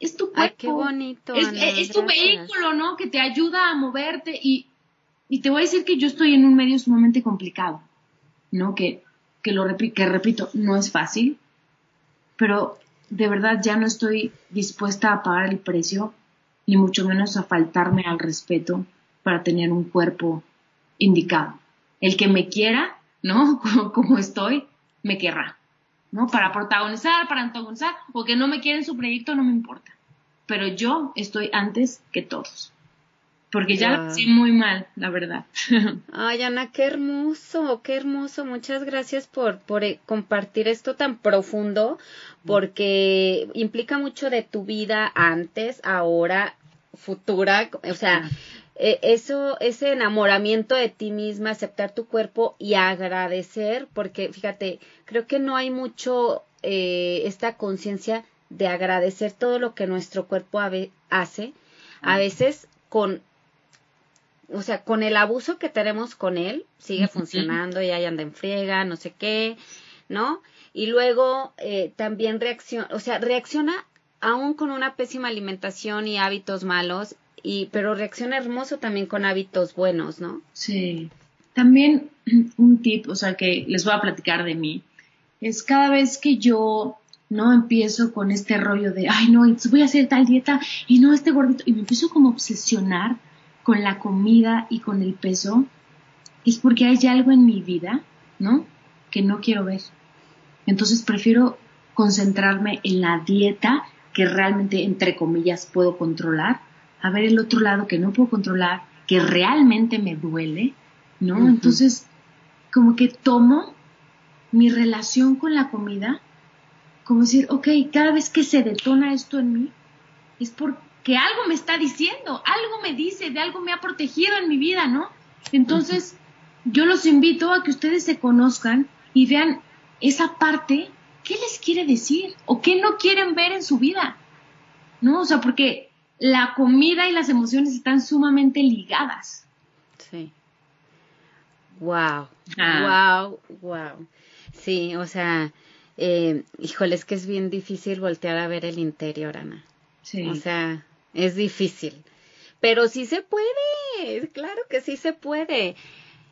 es tu cuerpo. Ay, qué bonito. Es, tu vehículo, ¿no? Que te ayuda a moverte y, y te voy a decir que yo estoy en un medio sumamente complicado, ¿no? Que, que lo que repito, no es fácil, pero de verdad ya no estoy dispuesta a pagar el precio, ni mucho menos a faltarme al respeto para tener un cuerpo indicado. El que me quiera, ¿no? [laughs] Como, estoy, me querrá, ¿no? Para protagonizar, para antagonizar, o que no me quiera en su proyecto, no me importa. Pero yo estoy antes que todos porque ya lo muy mal, la verdad. [laughs] Ay, Ana, qué hermoso, qué hermoso. Muchas gracias por, por eh, compartir esto tan profundo, porque implica mucho de tu vida antes, ahora, futura, o sea, e, eso, ese enamoramiento de ti misma, aceptar tu cuerpo y agradecer, porque fíjate, creo que no hay mucho eh, esta conciencia de agradecer todo lo que nuestro cuerpo hace, a veces con o sea, con el abuso que tenemos con él, sigue funcionando y ahí anda en friega, no sé qué, ¿no? Y luego eh, también reacciona, o sea, reacciona aún con una pésima alimentación y hábitos malos, y, pero reacciona hermoso también con hábitos buenos, ¿no? Sí. También [clears throat] un tip, o sea, que les voy a platicar de mí, es cada vez que yo no empiezo con este rollo de, ay, no, voy a hacer tal dieta y no este gordito, y me empiezo como a obsesionar con la comida y con el peso, es porque hay algo en mi vida, ¿no? Que no quiero ver. Entonces prefiero concentrarme en la dieta que realmente, entre comillas, puedo controlar, a ver el otro lado que no puedo controlar, que realmente me duele, ¿no? Entonces, como que tomo mi relación con la comida, como decir, ok, cada vez que se detona esto en mí, es por, que algo me está diciendo, algo me dice, de algo me ha protegido en mi vida, ¿no? Entonces, yo los invito a que ustedes se conozcan y vean esa parte, ¿qué les quiere decir? ¿O qué no quieren ver en su vida? ¿No? O sea, porque la comida y las emociones están sumamente ligadas. Sí. Wow. Wow, wow. Sí, o sea, eh, híjole, es que es bien difícil voltear a ver el interior, Ana. Sí. O sea, es difícil. Pero sí se puede, claro que sí se puede.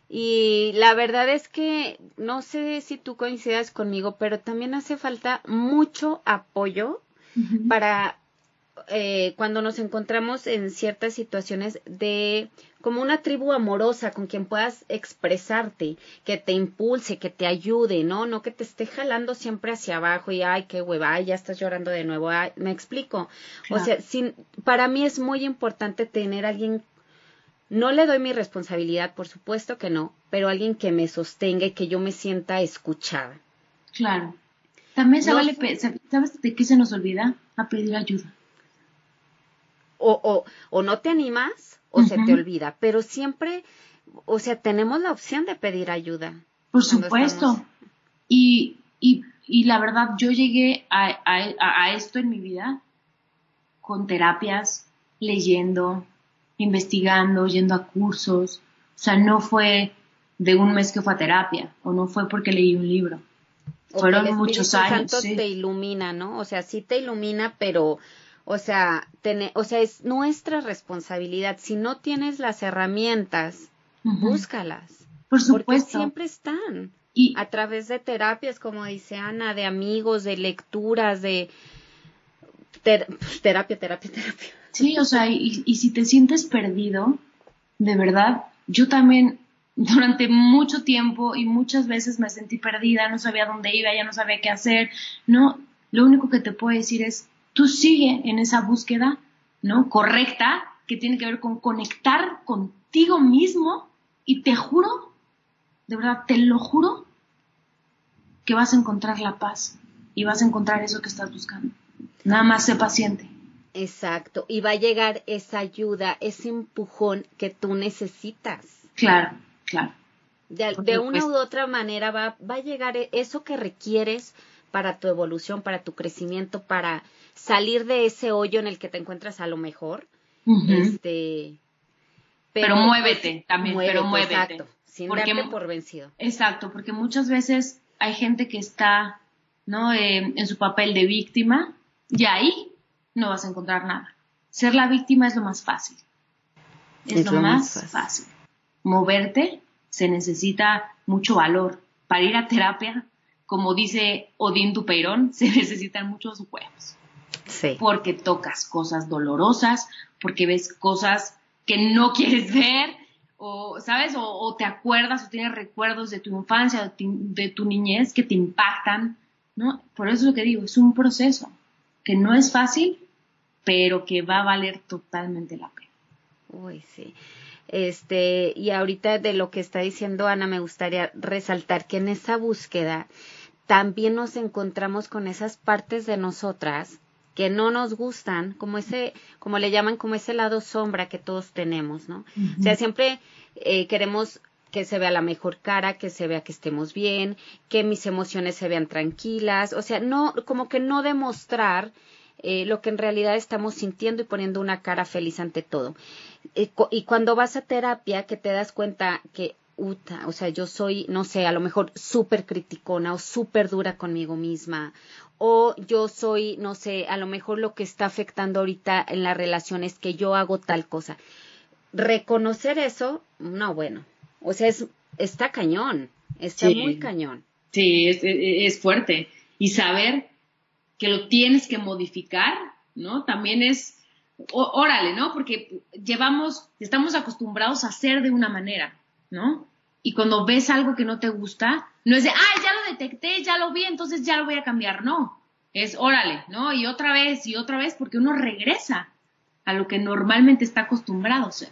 Y la verdad es que no sé si tú coincidas conmigo, pero también hace falta mucho apoyo para eh, cuando nos encontramos en ciertas situaciones de como una tribu amorosa con quien puedas expresarte, que te impulse, que te ayude, ¿no? No que te esté jalando siempre hacia abajo y ay, qué hueva, ay, ya estás llorando de nuevo, ay, me explico. O sea, sin, para mí es muy importante tener alguien no le doy mi responsabilidad, por supuesto que no, pero alguien que me sostenga y que yo me sienta escuchada. Claro. También se vale, ¿sabes de qué se nos olvida? A pedir ayuda. O, o, o no te animas o se te olvida, pero siempre, o sea, tenemos la opción de pedir ayuda. Por supuesto. Y, y, y, la verdad, yo llegué a, a, esto en mi vida con terapias, leyendo, investigando, yendo a cursos. O sea, no fue de un mes que fue a terapia, o no fue porque leí un libro. Fueron muchos años. Santo te ilumina, ¿no? O sea, sí te ilumina, pero o sea, o sea, es nuestra responsabilidad. Si no tienes las herramientas, búscalas. Por supuesto. Porque siempre están. Y a través de terapias, como dice Ana, de amigos, de lecturas, de terapia, terapia, [laughs] terapia. Sí, o sea, y, y si te sientes perdido, de verdad, yo también durante mucho tiempo y muchas veces me sentí perdida, no sabía dónde iba, ya no sabía qué hacer, no, lo único que te puedo decir es, tú sigue en esa búsqueda, ¿no? Correcta, que tiene que ver con conectar contigo mismo y te juro, de verdad, te lo juro, que vas a encontrar la paz y vas a encontrar eso que estás buscando. Nada más sé paciente. Exacto, y va a llegar esa ayuda, ese empujón que tú necesitas. Claro, claro. De, una u otra manera va, va a llegar e, eso que requieres para tu evolución, para tu crecimiento, para salir de ese hoyo en el que te encuentras a lo mejor. Este, pero, muévete también, pero muévete. Exacto, sin darte por vencido. Exacto, porque muchas veces hay gente que está, ¿no? Eh, en su papel de víctima y ahí no vas a encontrar nada. Ser la víctima es lo más fácil. Es, lo, más, fácil. Moverte se necesita mucho valor. Para ir a terapia, como dice Odín Dupeirón, [laughs] se necesitan muchos huevos. Sí. Porque tocas cosas dolorosas, porque ves cosas que no [laughs] quieres ver, o, ¿sabes? O, te acuerdas o tienes recuerdos de tu infancia, de tu, niñez que te impactan, ¿no? Por eso es lo que digo, es un proceso que no es fácil, pero que va a valer totalmente la pena. Uy, sí. Este, y ahorita de lo que está diciendo Ana, me gustaría resaltar que en esa búsqueda también nos encontramos con esas partes de nosotras que no nos gustan, como ese, como le llaman, como ese lado sombra que todos tenemos, ¿no? O sea, siempre eh, queremos que se vea la mejor cara, que se vea que estemos bien, que mis emociones se vean tranquilas, o sea, no, como que no demostrar eh, lo que en realidad estamos sintiendo y poniendo una cara feliz ante todo. Y cuando vas a terapia, que te das cuenta que Uta, o sea, yo soy, no sé, a lo mejor súper criticona o súper dura conmigo misma, o yo soy, no sé, a lo mejor lo que está afectando ahorita en la relación es que yo hago tal cosa. Reconocer eso, no, bueno, o sea, es, está cañón, está muy cañón. Sí, es, es, fuerte. Y saber que lo tienes que modificar, ¿no? También es, órale, ¿no? Porque llevamos, estamos acostumbrados a hacer de una manera, ¿no? Y cuando ves algo que no te gusta, no es de, ay, ya lo detecté, ya lo vi, entonces ya lo voy a cambiar. No, es órale, ¿no? Y otra vez y otra vez porque uno regresa a lo que normalmente está acostumbrado a ser,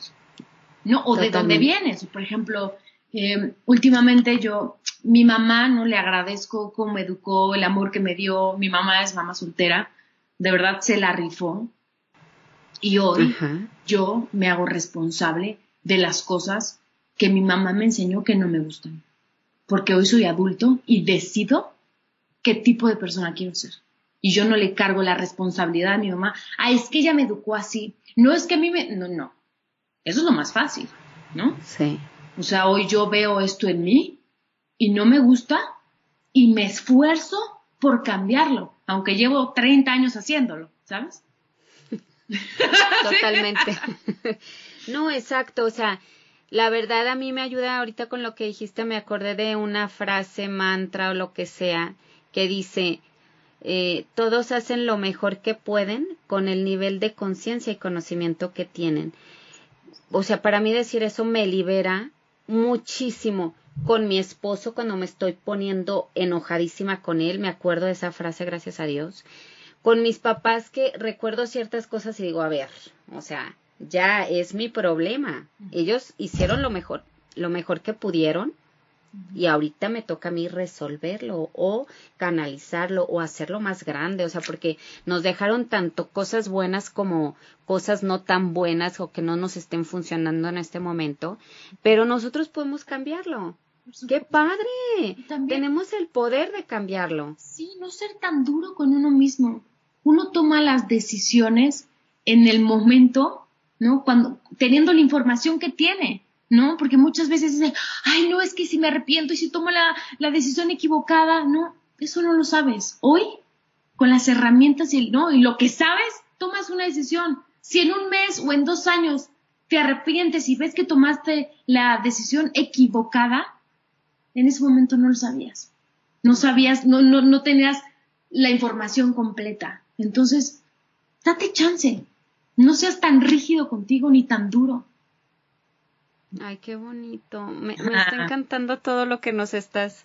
¿no? O de dónde vienes. Por ejemplo, eh, últimamente yo, mi mamá, no le agradezco cómo me educó, el amor que me dio. Mi mamá es mamá soltera, de verdad se la rifó. Y hoy yo me hago responsable de las cosas que mi mamá me enseñó que no me gustan. Porque hoy soy adulto y decido qué tipo de persona quiero ser. Y yo no le cargo la responsabilidad a mi mamá. Ah, es que ella me educó así. No es que a mí me... No, no. Eso es lo más fácil, ¿no? Sí. O sea, hoy yo veo esto en mí y no me gusta y me esfuerzo por cambiarlo, aunque llevo 30 años haciéndolo, ¿sabes? Totalmente. [laughs] no, exacto, o sea, la verdad a mí me ayuda ahorita con lo que dijiste, me acordé de una frase, mantra o lo que sea, que dice, eh, todos hacen lo mejor que pueden con el nivel de conciencia y conocimiento que tienen. O sea, para mí decir eso me libera muchísimo. Con mi esposo, cuando me estoy poniendo enojadísima con él, me acuerdo de esa frase, gracias a Dios. Con mis papás que recuerdo ciertas cosas y digo, a ver, o sea, ya es mi problema. Ellos hicieron lo mejor, lo mejor que pudieron y ahorita me toca a mí resolverlo o canalizarlo o hacerlo más grande, o sea, porque nos dejaron tanto cosas buenas como cosas no tan buenas o que no nos estén funcionando en este momento, pero nosotros podemos cambiarlo. ¡Qué padre! Tenemos el poder de cambiarlo. Sí, no ser tan duro con uno mismo. Uno toma las decisiones en el momento ¿no? Cuando, teniendo la información que tiene, ¿no? Porque muchas veces dicen, ay, no, es que si me arrepiento y si tomo la, la decisión equivocada, no, eso no lo sabes. Hoy, con las herramientas y, ¿no? y lo que sabes, tomas una decisión. Si en un mes o en dos años te arrepientes y ves que tomaste la decisión equivocada, en ese momento no lo sabías. No sabías, no, no, no tenías la información completa. Entonces, date chance. No seas tan rígido contigo ni tan duro. Ay, qué bonito. Me, está encantando todo lo que nos estás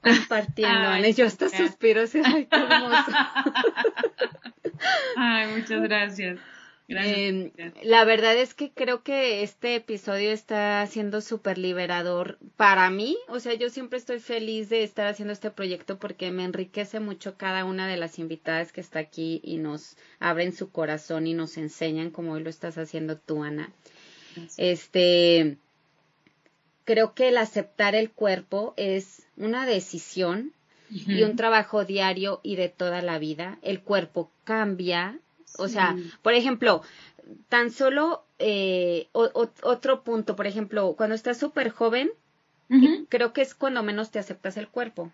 compartiendo, Ay, Yo hasta suspiro, así, ay, qué hermoso. [laughs] Ay, muchas gracias. Em, la verdad es que creo que este episodio está siendo súper liberador para mí. O sea, yo siempre estoy feliz de estar haciendo este proyecto porque me enriquece mucho cada una de las invitadas que está aquí y nos abren su corazón y nos enseñan como hoy lo estás haciendo tú, Ana. Este, creo que el aceptar el cuerpo es una decisión y un trabajo diario y de toda la vida. El cuerpo cambia, o sea, por ejemplo, tan solo eh, otro punto, por ejemplo, cuando estás súper joven, creo que es cuando menos te aceptas el cuerpo.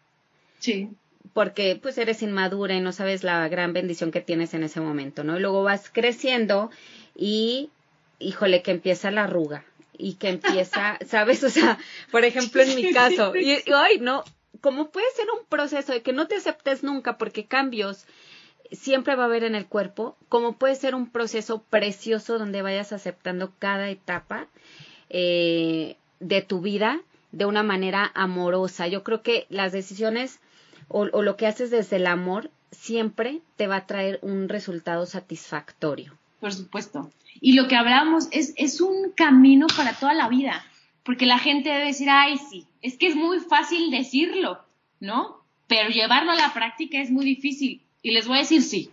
Sí. Porque pues eres inmadura y no sabes la gran bendición que tienes en ese momento, ¿no? Y luego vas creciendo y, híjole, que empieza la arruga y que empieza, [laughs] ¿sabes? O sea, por ejemplo, en mi caso, y, y ay, no, ¿cómo puede ser un proceso de que no te aceptes nunca porque cambios siempre va a haber en el cuerpo, como puede ser un proceso precioso donde vayas aceptando cada etapa eh, de tu vida de una manera amorosa. Yo creo que las decisiones o, lo que haces desde el amor siempre te va a traer un resultado satisfactorio. Por supuesto. Y lo que hablamos es, es un camino para toda la vida, porque la gente debe decir, ay, sí, es que es muy fácil decirlo, ¿no? Pero llevarlo a la práctica es muy difícil. Y les voy a decir sí.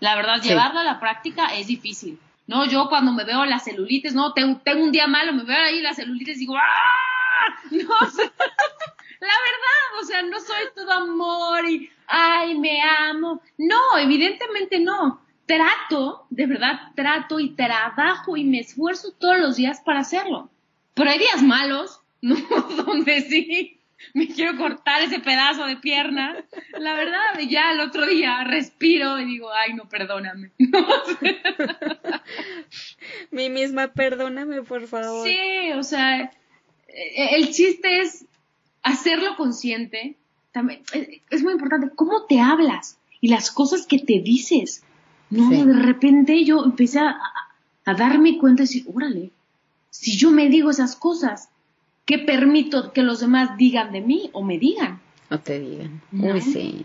La verdad, llevarlo a la práctica es difícil. No, yo cuando me veo las celulitis, no, tengo, tengo un día malo, me veo ahí las celulitis y digo, ¡ah! [laughs] No, [laughs] la verdad, o sea, no soy todo amor y, ay, me amo. No, evidentemente no. Trato, de verdad, trato y trabajo y me esfuerzo todos los días para hacerlo. Pero hay días malos, [laughs] ¿no? Donde sí, [laughs] me quiero cortar ese pedazo de pierna. La verdad, ya el otro día respiro y digo, ay, no, perdóname. [laughs] Mi misma, perdóname, por favor. Sí, o sea, e-, el chiste es hacerlo consciente. También, es muy importante cómo te hablas y las cosas que te dices. No, de repente yo empecé a, a darme cuenta y decir, órale, si yo me digo esas cosas, ¿Qué permito que los demás digan de mí o me digan? O te digan. Uy, sí.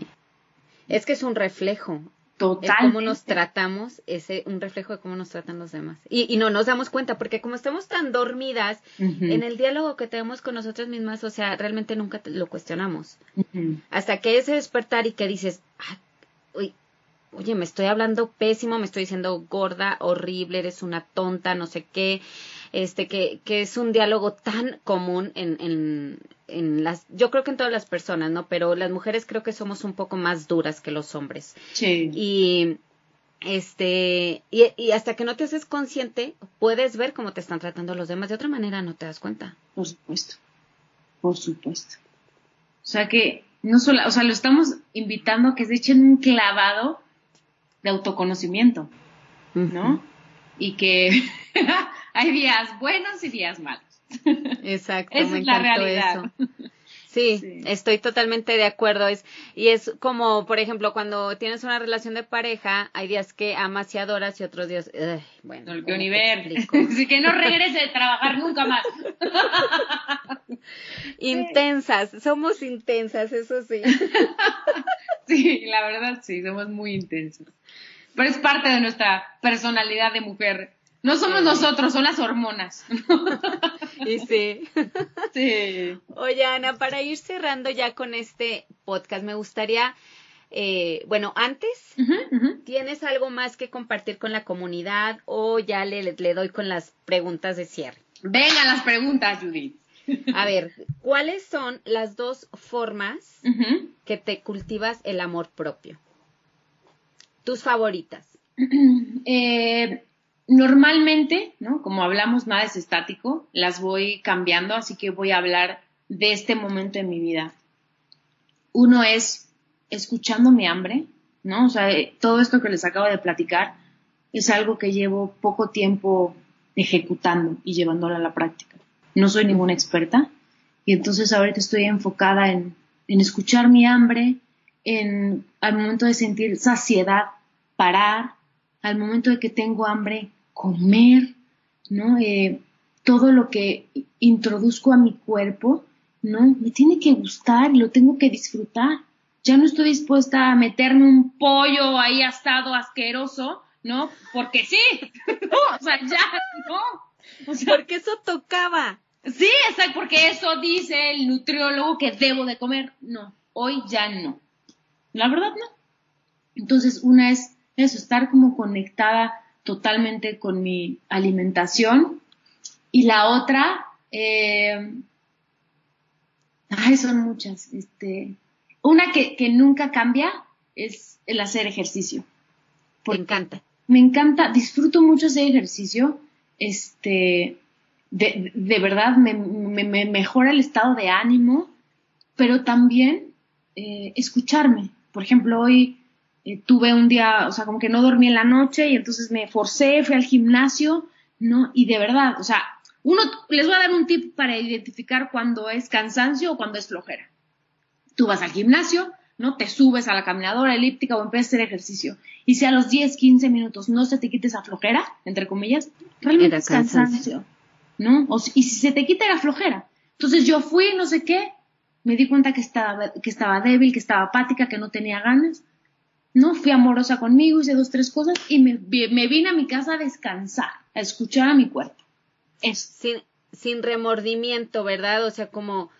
Es que es un reflejo. Total. Es cómo nos tratamos, es un reflejo de cómo nos tratan los demás. Y, no nos damos cuenta, porque como estamos tan dormidas en el diálogo que tenemos con nosotras mismas, o sea, realmente nunca lo cuestionamos. Hasta que ese despertar y que dices, oye, me estoy hablando pésimo, me estoy diciendo gorda, horrible, eres una tonta, no sé qué este, que, que es un diálogo tan común en, en, en las, yo creo que en todas las personas, ¿no? Pero las mujeres creo que somos un poco más duras que los hombres. Sí. Y, este, y, y, hasta que no te haces consciente, puedes ver cómo te están tratando los demás. De otra manera no te das cuenta. Por supuesto. Por supuesto. O sea que, no solo, o sea, lo estamos invitando a que se echen un clavado de autoconocimiento, ¿no? Y que [laughs] hay días buenos y días malos. Exacto, Esa es la realidad. Sí, estoy totalmente de acuerdo. Es, y es como, por ejemplo, cuando tienes una relación de pareja, hay días que amas y adoras y otros días, bueno. El universo. [laughs] Así que no regrese de trabajar nunca más. [laughs] intensas, somos intensas, eso sí. sí, la verdad sí, somos muy intensas. Pero es parte de nuestra personalidad de mujer no somos nosotros, son las hormonas. [laughs] y sí. Sí. Oye, Ana, para ir cerrando ya con este podcast, me gustaría, eh, bueno, antes, ¿tienes algo más que compartir con la comunidad o ya le, le doy con las preguntas de cierre? Venga las preguntas, Judith. A ver, ¿cuáles son las dos formas que te cultivas el amor propio? Tus favoritas. [clears throat] eh, Normalmente, ¿no? Como hablamos, nada es estático, las voy cambiando, así que voy a hablar de este momento en mi vida. Uno es escuchando mi hambre, ¿no? O sea, eh, todo esto que les acabo de platicar es algo que llevo poco tiempo ejecutando y llevándolo a la práctica. No soy ninguna experta y entonces ahorita estoy enfocada en, en escuchar mi hambre, en al momento de sentir saciedad, parar, al momento de que tengo hambre, comer, ¿no? Eh, todo lo que introduzco a mi cuerpo, ¿no? Me tiene que gustar lo tengo que disfrutar. Ya no estoy dispuesta a meterme un pollo ahí asado asqueroso ¿no? Porque sí, [laughs] no, o sea, ya, no. O sea, porque eso tocaba. Sí, exacto, porque eso dice el nutriólogo que debo de comer. No, hoy ya no. La verdad no. Entonces, una es eso, estar como conectada totalmente con mi alimentación. Y la otra, eh, ay, son muchas. Este, una que, que nunca cambia es el hacer ejercicio. Me encanta. Me encanta, disfruto mucho ese ejercicio. Este, de, de verdad me, me, mejora el estado de ánimo, pero también eh, escucharme. Por ejemplo, hoy eh, tuve un día, o sea, como que no dormí en la noche y entonces me forcé, fui al gimnasio, ¿no? Y de verdad, o sea, uno, les voy a dar un tip para identificar cuando es cansancio o cuando es flojera. Tú vas al gimnasio, ¿no? Te subes a la caminadora elíptica o empiezas a hacer ejercicio. Y si a los 10, 15 minutos no se te quite esa flojera, entre comillas, realmente es cansancio. ¿no? y si se te quita la flojera. Entonces yo fui, no sé qué, me di cuenta que estaba, que estaba débil, que estaba apática, que no tenía ganas, ¿no? Fui amorosa conmigo, hice dos, tres cosas y me, me vine a mi casa a descansar, a escuchar a mi cuerpo. Sin, sin remordimiento, ¿verdad? O sea, como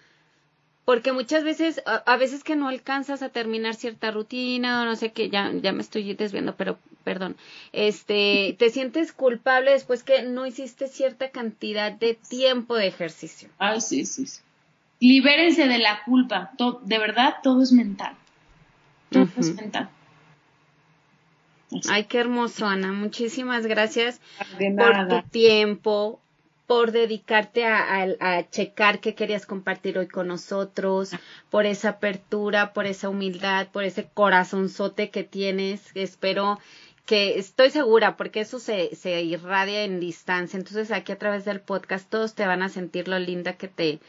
porque muchas veces, a, veces que no alcanzas a terminar cierta rutina o no sé qué, ya, ya me estoy desviando, pero perdón, este, te sientes culpable después que no hiciste cierta cantidad de tiempo de ejercicio. Ay, sí, sí, sí. Libérense de la culpa, de verdad todo es mental. Todo es mental. Ay, qué hermoso, Ana. Muchísimas gracias por tu tiempo, por dedicarte a, checar qué querías compartir hoy con nosotros, por esa apertura, por esa humildad, por ese corazonzote que tienes. Espero que estoy segura, porque eso se, se irradia en distancia. Entonces aquí a través del podcast todos te van a sentir lo linda que te,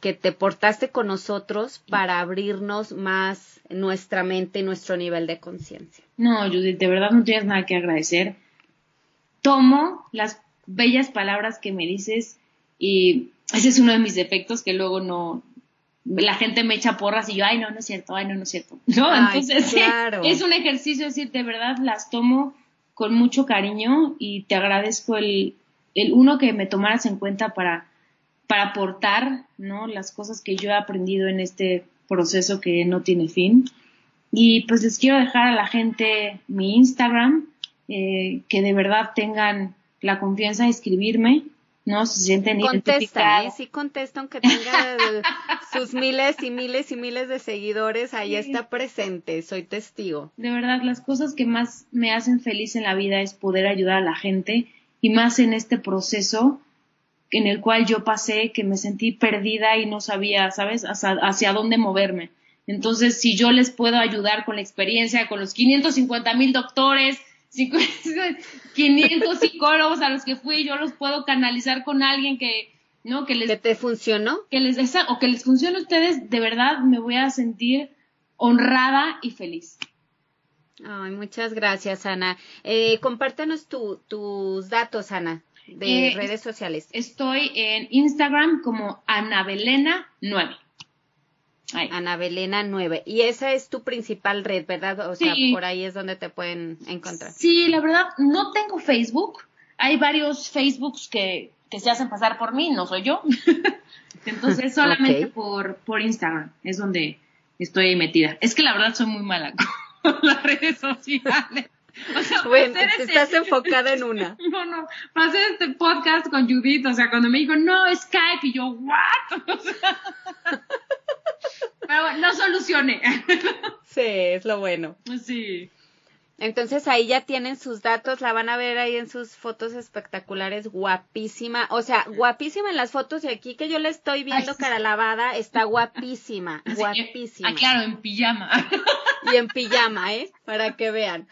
que te portaste con nosotros para abrirnos más nuestra mente y nuestro nivel de conciencia. No, Judith, de verdad no tienes nada que agradecer. Tomo las bellas palabras que me dices y ese es uno de mis defectos que luego no la gente me echa porras y yo, ay, no, no es cierto, ay, no, no es cierto. [laughs] No, entonces es un ejercicio, decir, de verdad las tomo con mucho cariño y te agradezco el, el uno que me tomaras en cuenta para, para aportar, ¿no? Las cosas que yo he aprendido en este proceso que no tiene fin. Y pues les quiero dejar a la gente mi Instagram, eh, que de verdad tengan la confianza de escribirme, ¿no? Se sienten Contesta, ¿eh? Sí contesta, aunque tenga sus miles y miles y miles de seguidores, ahí está presente, soy testigo. De verdad, las cosas que más me hacen feliz en la vida es poder ayudar a la gente y más en este proceso en el cual yo pasé, que me sentí perdida y no sabía, ¿sabes?, hacia, hacia dónde moverme. Entonces, si yo les puedo ayudar con la experiencia, con los 550 mil doctores, 500 [laughs] psicólogos a los que fui, yo los puedo canalizar con alguien que, ¿no? Que les... ¿Que te funcionó? Que les, o que les funcione a ustedes, de verdad me voy a sentir honrada y feliz. Ay, muchas gracias, Ana. Eh, compártanos tus datos, Ana, de eh, redes sociales. Estoy en Instagram como Anabelena9. Ana Belena 9. Y esa es tu principal red, ¿verdad? O sea, por ahí es donde te pueden encontrar. Sí, la verdad, no tengo Facebook. Hay varios Facebooks que, que se hacen pasar por mí, no soy yo. [laughs] Entonces, solamente por, por Instagram es donde estoy metida. Es que la verdad soy muy mala [laughs] con las redes sociales. O sea, bueno, te estás enfocada en una. [laughs] No, no, pasé este podcast con Judith, o sea, cuando me dijo, no, Skype, y yo, ¿what? [laughs] O sea, pero bueno, no solucioné. [laughs] Sí, es lo bueno. Sí. Entonces ahí ya tienen sus datos, la van a ver ahí en sus fotos espectaculares, guapísima, o sea, guapísima en las fotos y aquí que yo le estoy viendo cara lavada, está guapísima, guapísima. Ah, claro, en pijama. Y en pijama, ¿eh? Para que vean.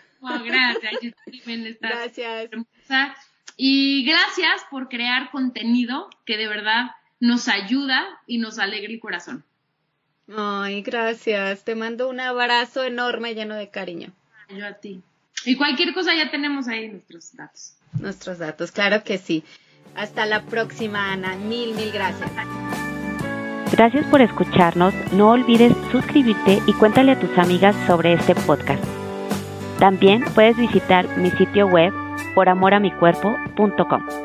Gracias, gracias. Y gracias por crear contenido que de verdad nos ayuda y nos alegra el corazón. Ay, gracias. Te mando un abrazo enorme lleno de cariño. Yo a ti. Y cualquier cosa ya tenemos ahí nuestros datos. Nuestros datos, claro que sí. Hasta la próxima, Ana. Mil, mil gracias. Gracias por escucharnos. No olvides suscribirte y cuéntale a tus amigas sobre este podcast. También puedes visitar mi sitio web poramoramicuerpo.com.